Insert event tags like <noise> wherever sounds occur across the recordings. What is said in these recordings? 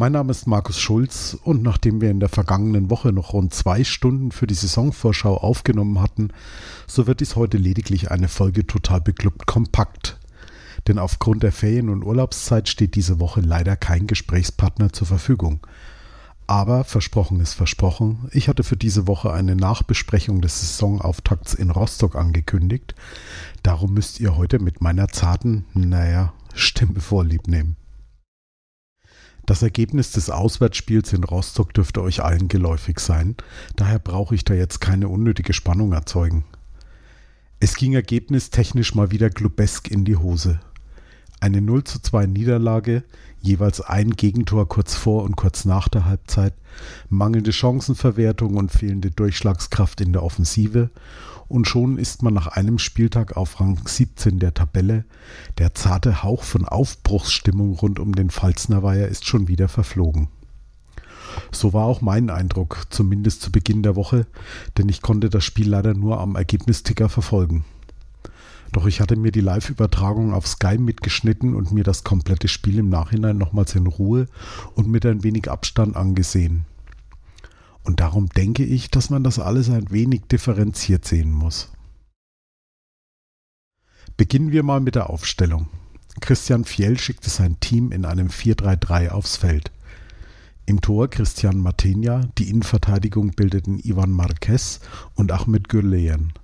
Mein Name ist Markus Schulz und nachdem wir in der vergangenen Woche noch rund zwei Stunden für die Saisonvorschau aufgenommen hatten, so wird dies heute lediglich eine Folge total beklubbt kompakt. Denn aufgrund der Ferien- und Urlaubszeit steht diese Woche leider kein Gesprächspartner zur Verfügung. Aber versprochen ist versprochen, ich hatte für diese Woche eine Nachbesprechung des Saisonauftakts in Rostock angekündigt. Darum müsst ihr heute mit meiner zarten, naja, Stimme vorlieb nehmen. Das Ergebnis des Auswärtsspiels in Rostock dürfte euch allen geläufig sein, daher brauche ich da jetzt keine unnötige Spannung erzeugen. Es ging ergebnistechnisch mal wieder glubesk in die Hose. Eine 0 zu 2 Niederlage, jeweils ein Gegentor kurz vor und kurz nach der Halbzeit, mangelnde Chancenverwertung und fehlende Durchschlagskraft in der Offensive und schon ist man nach einem Spieltag auf Rang 17 der Tabelle. Der zarte Hauch von Aufbruchsstimmung rund um den Pfalzner Weiher ist schon wieder verflogen. So war auch mein Eindruck, zumindest zu Beginn der Woche, denn ich konnte das Spiel leider nur am Ergebnisticker verfolgen. Doch ich hatte mir die Live-Übertragung auf Sky mitgeschnitten und mir das komplette Spiel im Nachhinein nochmals in Ruhe und mit ein wenig Abstand angesehen. Und darum denke ich, dass man das alles ein wenig differenziert sehen muss. Beginnen wir mal mit der Aufstellung. Christian Fjell schickte sein Team in einem 4-3-3 aufs Feld. Im Tor Christian Martinja, die Innenverteidigung bildeten Ivan Marquez und Ahmed Gürleyen.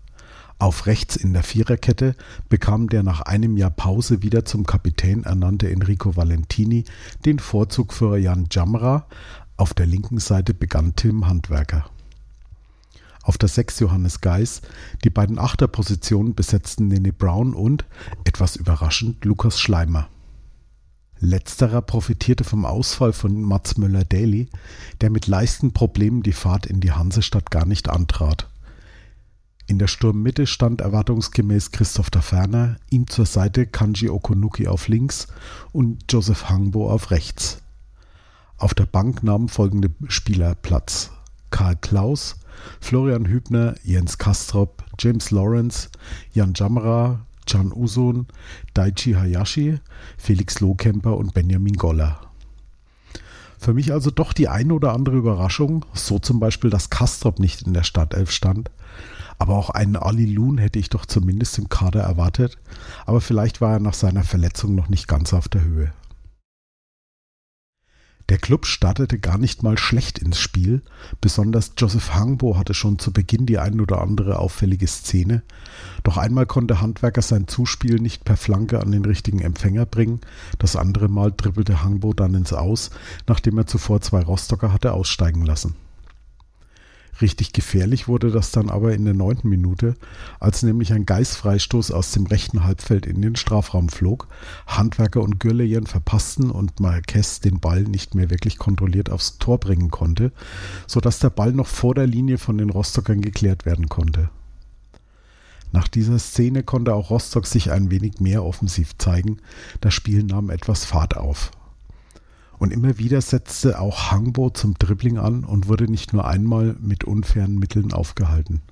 Auf rechts in der Viererkette bekam der nach einem Jahr Pause wieder zum Kapitän ernannte Enrico Valentini den Vorzug für Jan Jamra, auf der linken Seite begann Tim Handwerker. Auf der 6 Johannes Geis, die beiden Achterpositionen besetzten Nene Brown und, etwas überraschend, Lukas Schleimer. Letzterer profitierte vom Ausfall von Mats Möller-Daly, der mit Leistenproblemen die Fahrt in die Hansestadt gar nicht antrat. In der Sturmmitte stand erwartungsgemäß Christoph Ferner, ihm zur Seite Kanji Okunuki auf links und Joseph Hangbo auf rechts. Auf der Bank nahmen folgende Spieler Platz: Karl Klaus, Florian Hübner, Jens Kastrop, James Lawrence, Jan Jamra, Can Usun, Daichi Hayashi, Felix Lohkemper und Benjamin Goller. Für mich also doch die eine oder andere Überraschung, so zum Beispiel, dass Kastrop nicht in der Startelf stand. Aber auch einen Ali Loon hätte ich doch zumindest im Kader erwartet. Aber vielleicht war er nach seiner Verletzung noch nicht ganz auf der Höhe. Der Klub startete gar nicht mal schlecht ins Spiel. Besonders Joseph Hangbo hatte schon zu Beginn die ein oder andere auffällige Szene. Doch einmal konnte Handwerker sein Zuspiel nicht per Flanke an den richtigen Empfänger bringen. Das andere Mal dribbelte Hangbo dann ins Aus, nachdem er zuvor zwei Rostocker hatte aussteigen lassen. Richtig gefährlich wurde das dann aber in der neunten Minute, als nämlich ein Geißfreistoß aus dem rechten Halbfeld in den Strafraum flog. Handwerker und Gürleyen verpassten und Marquez den Ball nicht mehr wirklich kontrolliert aufs Tor bringen konnte, sodass der Ball noch vor der Linie von den Rostockern geklärt werden konnte. Nach dieser Szene konnte auch Rostock sich ein wenig mehr offensiv zeigen. Das Spiel nahm etwas Fahrt auf. Und immer wieder setzte auch Hangbo zum Dribbling an und wurde nicht nur einmal mit unfairen Mitteln aufgehalten.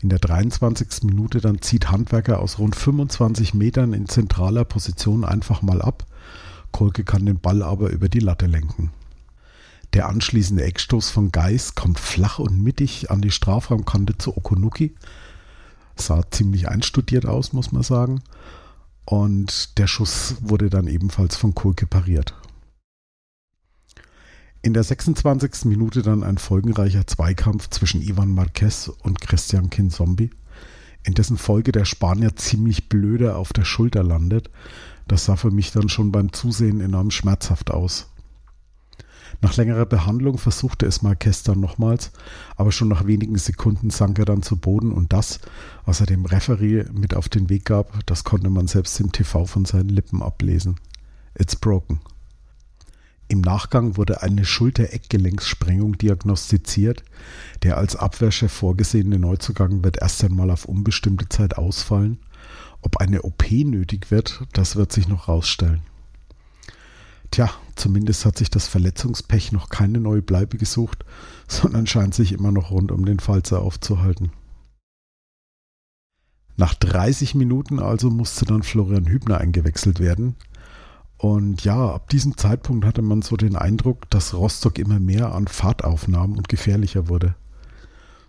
In der 23. Minute dann zieht Handwerker aus rund 25 Metern in zentraler Position einfach mal ab. Kolke kann den Ball aber über die Latte lenken. Der anschließende Eckstoß von Geis kommt flach und mittig an die Strafraumkante zu Okunuki. Sah ziemlich einstudiert aus, muss man sagen. Und der Schuss wurde dann ebenfalls von Kulke pariert. In der 26. Minute dann ein folgenreicher Zweikampf zwischen Ivan Marquez und Christian Kinzombie, in dessen Folge der Spanier ziemlich blöde auf der Schulter landet. Das sah für mich dann schon beim Zusehen enorm schmerzhaft aus. Nach längerer Behandlung versuchte es dann nochmals, aber schon nach wenigen Sekunden sank er dann zu Boden und das, was er dem Referee mit auf den Weg gab, das konnte man selbst im TV von seinen Lippen ablesen. It's broken. Im Nachgang wurde eine Schulter-Eckgelenkssprengung diagnostiziert. Der als Abwehrchef vorgesehene Neuzugang wird erst einmal auf unbestimmte Zeit ausfallen. Ob eine OP nötig wird, das wird sich noch rausstellen. Tja, zumindest hat sich das Verletzungspech noch keine neue Bleibe gesucht, <laughs> sondern scheint sich immer noch rund um den Falzer aufzuhalten. Nach 30 Minuten also musste dann Florian Hübner eingewechselt werden. Und ja, ab diesem Zeitpunkt hatte man so den Eindruck, dass Rostock immer mehr an Fahrt aufnahm und gefährlicher wurde.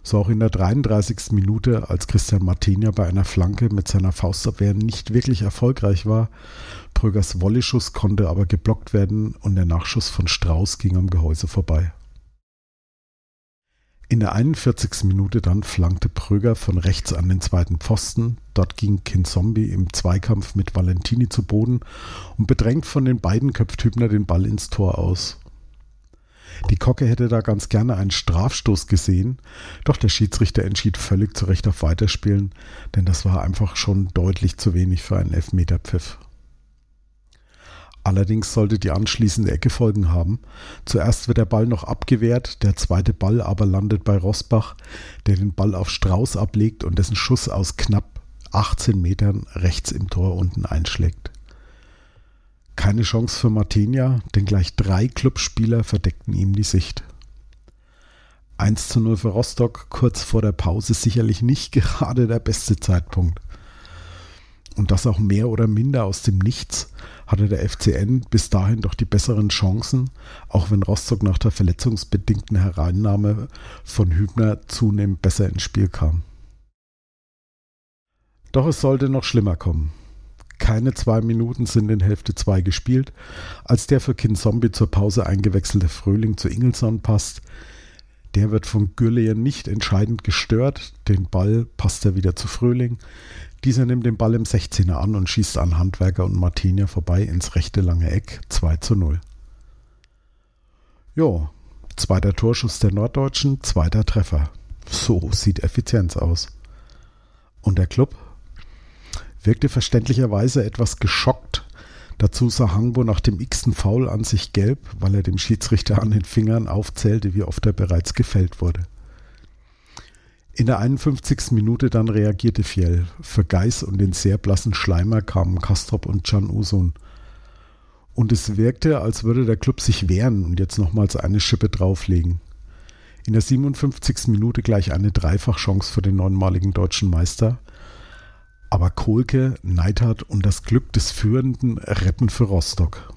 So auch in der 33. Minute, als Christian Martinia bei einer Flanke mit seiner Faustabwehr nicht wirklich erfolgreich war. Prögers Wolleschuss konnte aber geblockt werden und der Nachschuss von Strauß ging am Gehäuse vorbei. In der 41. Minute dann flankte Pröger von rechts an den zweiten Pfosten. Dort ging Kinzombie im Zweikampf mit Valentini zu Boden und bedrängt von den beiden köpft Hübner den Ball ins Tor aus. Die Kocke hätte da ganz gerne einen Strafstoß gesehen, doch der Schiedsrichter entschied völlig zu Recht auf Weiterspielen, denn das war einfach schon deutlich zu wenig für einen Elfmeterpfiff. Allerdings sollte die anschließende Ecke Folgen haben. Zuerst wird der Ball noch abgewehrt, der zweite Ball aber landet bei Rosbach, der den Ball auf Strauß ablegt und dessen Schuss aus knapp 18 Metern rechts im Tor unten einschlägt. Keine Chance für Martinia, denn gleich drei Clubspieler verdeckten ihm die Sicht. 1 zu 0 für Rostock, kurz vor der Pause sicherlich nicht <laughs> gerade der beste Zeitpunkt. Und das auch mehr oder minder aus dem Nichts hatte der FCN bis dahin doch die besseren Chancen, auch wenn Rostock nach der verletzungsbedingten Hereinnahme von Hübner zunehmend besser ins Spiel kam. Doch es sollte noch schlimmer kommen keine zwei Minuten sind in Hälfte 2 gespielt, als der für Kinzombie zur Pause eingewechselte Fröhling zu Ingelsson passt. Der wird von Gürleyen nicht entscheidend gestört. Den Ball passt er wieder zu Fröhling. Dieser nimmt den Ball im 16er an und schießt an Handwerker und Martinia vorbei ins rechte lange Eck 2 zu 0. Jo, zweiter Torschuss der Norddeutschen, zweiter Treffer. So sieht Effizienz aus. Und der Club wirkte verständlicherweise etwas geschockt. Dazu sah Hangbo nach dem x-ten Foul an sich gelb, weil er dem Schiedsrichter an den Fingern aufzählte, wie oft er bereits gefällt wurde. In der 51. Minute dann reagierte Fjell. Für Geis und den sehr blassen Schleimer kamen Kastrop und Can Usun. Und es wirkte, als würde der Club sich wehren und jetzt nochmals eine Schippe drauflegen. In der 57. Minute gleich eine Dreifachchance für den neunmaligen deutschen Meister – aber Kohlke, Neidhardt und das Glück des Führenden retten für Rostock.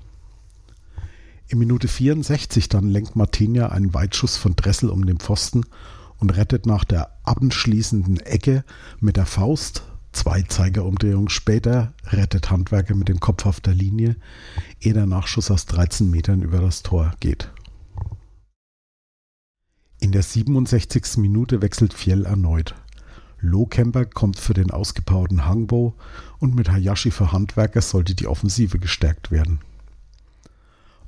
In Minute 64 dann lenkt Martinia einen Weitschuss von Dressel um den Pfosten und rettet nach der abschließenden Ecke mit der Faust. Zwei Zeigerumdrehungen später rettet Handwerker mit dem Kopf auf der Linie, ehe der Nachschuss aus 13 Metern über das Tor geht. In der 67. Minute wechselt Fjell erneut. Lohkemper kommt für den ausgepowerten Hangbo und mit Hayashi für Handwerker sollte die Offensive gestärkt werden.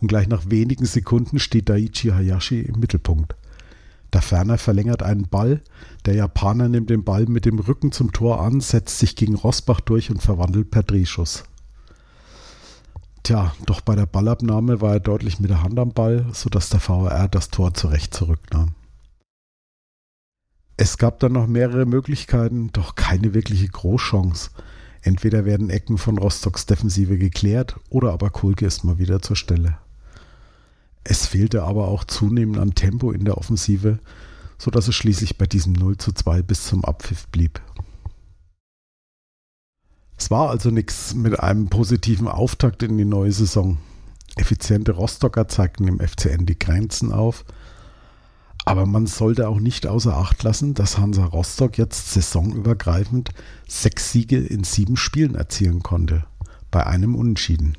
Und gleich nach wenigen Sekunden steht Daichi Hayashi im Mittelpunkt. Der Ferner verlängert einen Ball, der Japaner nimmt den Ball mit dem Rücken zum Tor an, setzt sich gegen Rosbach durch und verwandelt per Drehschuss. Tja, doch bei der Ballabnahme war er deutlich mit der Hand am Ball, sodass der VAR das Tor zurecht zurücknahm. Es gab dann noch mehrere Möglichkeiten, doch keine wirkliche Großchance. Entweder werden Ecken von Rostocks Defensive geklärt oder aber Kulke ist mal wieder zur Stelle. Es fehlte aber auch zunehmend an Tempo in der Offensive, sodass es schließlich bei diesem 0 zu 2 bis zum Abpfiff blieb. Es war also nichts mit einem positiven Auftakt in die neue Saison. Effiziente Rostocker zeigten im FCN die Grenzen auf – aber man sollte auch nicht außer Acht lassen, dass Hansa Rostock jetzt saisonübergreifend sechs Siege in sieben Spielen erzielen konnte. Bei einem Unentschieden.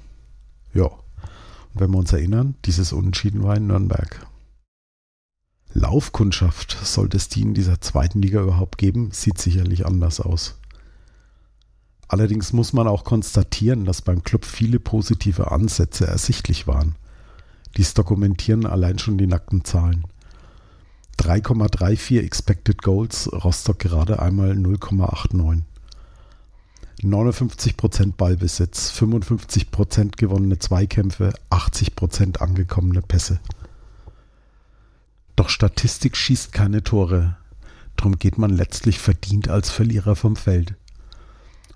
Ja. Und wenn wir uns erinnern, dieses Unentschieden war in Nürnberg. Laufkundschaft, sollte es die in dieser zweiten Liga überhaupt geben, sieht sicherlich anders aus. Allerdings muss man auch konstatieren, dass beim Club viele positive Ansätze ersichtlich waren. Dies dokumentieren allein schon die nackten Zahlen. 3,34 Expected Goals, Rostock gerade einmal 0,89. 59% Ballbesitz, 55% gewonnene Zweikämpfe, 80% angekommene Pässe. Doch Statistik schießt keine Tore. Drum geht man letztlich verdient als Verlierer vom Feld.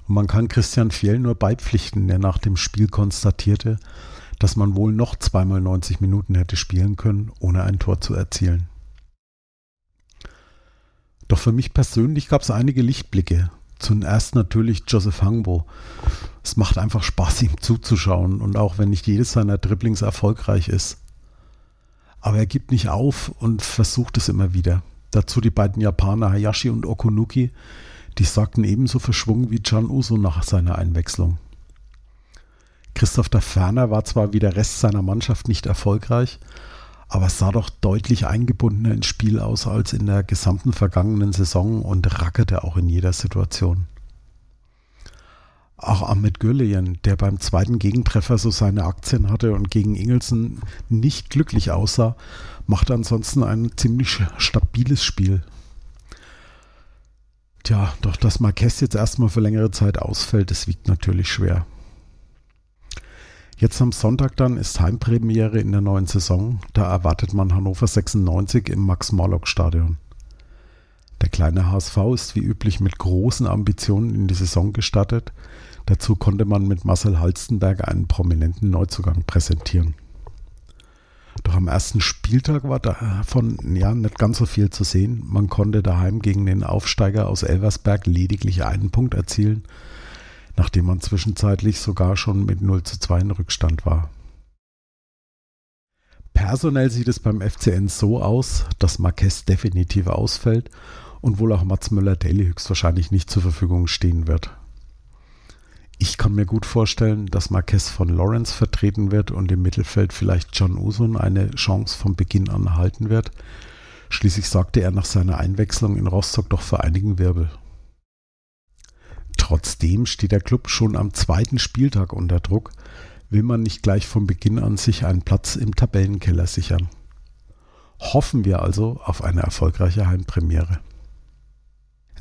Und man kann Christian Fjell nur beipflichten, der nach dem Spiel konstatierte, dass man wohl noch zweimal 90 Minuten hätte spielen können, ohne ein Tor zu erzielen. Doch für mich persönlich gab es einige Lichtblicke. Zuerst natürlich Joseph Hangbo. Es macht einfach Spaß, ihm zuzuschauen und auch wenn nicht jedes seiner Dribblings erfolgreich ist. Aber er gibt nicht auf und versucht es immer wieder. Dazu die beiden Japaner Hayashi und Okunuki, die sagten ebenso verschwungen wie Can Uso nach seiner Einwechslung. Christoph der Ferner war zwar wie der Rest seiner Mannschaft nicht erfolgreich, aber sah doch deutlich eingebundener ins Spiel aus als in der gesamten vergangenen Saison und rackerte auch in jeder Situation. Auch Ahmed Gürleyen, der beim zweiten Gegentreffer so seine Aktien hatte und gegen Ingelsen nicht glücklich aussah, machte ansonsten ein ziemlich stabiles Spiel. Tja, doch dass Marquez jetzt erstmal für längere Zeit ausfällt, das wiegt natürlich schwer. Jetzt am Sonntag dann ist Heimpremiere in der neuen Saison. Da erwartet man Hannover 96 im Max-Morlock-Stadion. Der kleine HSV ist wie üblich mit großen Ambitionen in die Saison gestartet. Dazu konnte man mit Marcel Halstenberg einen prominenten Neuzugang präsentieren. Doch am ersten Spieltag war davon ja nicht ganz so viel zu sehen. Man konnte daheim gegen den Aufsteiger aus Elversberg lediglich einen Punkt erzielen nachdem man zwischenzeitlich sogar schon mit 0 zu 2 in Rückstand war. Personell sieht es beim FCN so aus, dass Marquez definitiv ausfällt und wohl auch Mats Müller-Daly höchstwahrscheinlich nicht zur Verfügung stehen wird. Ich kann mir gut vorstellen, dass Marquez von Lawrence vertreten wird und im Mittelfeld vielleicht John Usun eine Chance von Beginn an erhalten wird. Schließlich sorgte er nach seiner Einwechslung in Rostock doch für einigen Wirbel. Trotzdem steht der Club schon am zweiten Spieltag unter Druck, will man nicht gleich von Beginn an sich einen Platz im Tabellenkeller sichern. Hoffen wir also auf eine erfolgreiche Heimpremiere.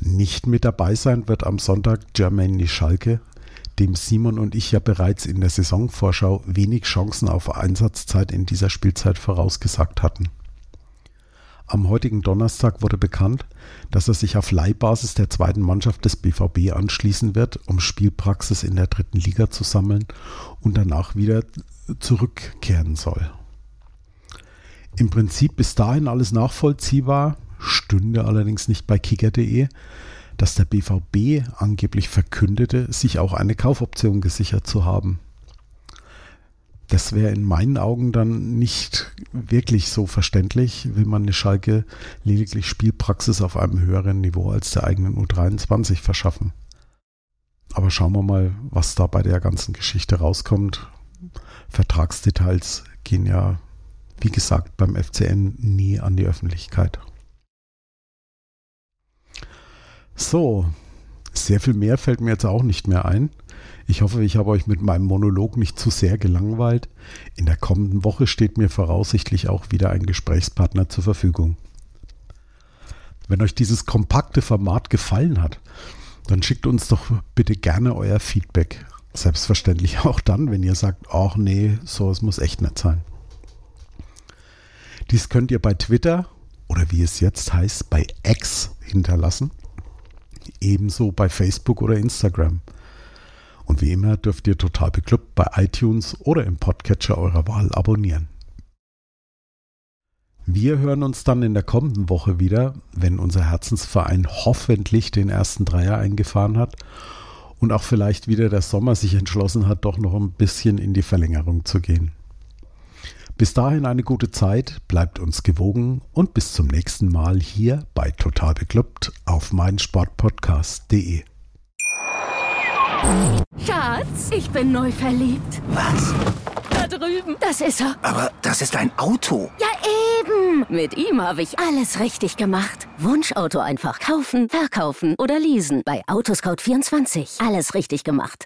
Nicht mit dabei sein wird am Sonntag Germany Schalke, dem Simon und ich ja bereits in der Saisonvorschau wenig Chancen auf Einsatzzeit in dieser Spielzeit vorausgesagt hatten. Am heutigen Donnerstag wurde bekannt, dass er sich auf Leihbasis der zweiten Mannschaft des BVB anschließen wird, um Spielpraxis in der dritten Liga zu sammeln und danach wieder zurückkehren soll. Im Prinzip bis dahin alles nachvollziehbar, stünde allerdings nicht bei kicker.de, dass der BVB angeblich verkündete, sich auch eine Kaufoption gesichert zu haben das wäre in meinen Augen dann nicht wirklich so verständlich, will man eine Schalke lediglich Spielpraxis auf einem höheren Niveau als der eigenen U23 verschaffen. Aber schauen wir mal, was da bei der ganzen Geschichte rauskommt. Vertragsdetails gehen ja, wie gesagt, beim FCN nie an die Öffentlichkeit. So, sehr viel mehr fällt mir jetzt auch nicht mehr ein. Ich hoffe, ich habe euch mit meinem Monolog nicht zu sehr gelangweilt. In der kommenden Woche steht mir voraussichtlich auch wieder ein Gesprächspartner zur Verfügung. Wenn euch dieses kompakte Format gefallen hat, dann schickt uns doch bitte gerne euer Feedback. Selbstverständlich auch dann, wenn ihr sagt, ach nee, so es muss echt nicht sein. Dies könnt ihr bei Twitter oder wie es jetzt heißt, bei X hinterlassen. Ebenso bei Facebook oder Instagram. Und wie immer dürft ihr total beklubbt bei iTunes oder im Podcatcher eurer Wahl abonnieren. Wir hören uns dann in der kommenden Woche wieder, wenn unser Herzensverein hoffentlich den ersten Dreier eingefahren hat und auch vielleicht wieder der Sommer sich entschlossen hat, doch noch ein bisschen in die Verlängerung zu gehen. Bis dahin eine gute Zeit, bleibt uns gewogen und bis zum nächsten Mal hier bei Total Beklubbt auf meinsportpodcast.de. Schatz, ich bin neu verliebt. Was? Da drüben. Das ist er. Aber das ist ein Auto. Ja, eben. Mit ihm habe ich alles richtig gemacht. Wunschauto einfach kaufen, verkaufen oder leasen. Bei Autoscout24. Alles richtig gemacht.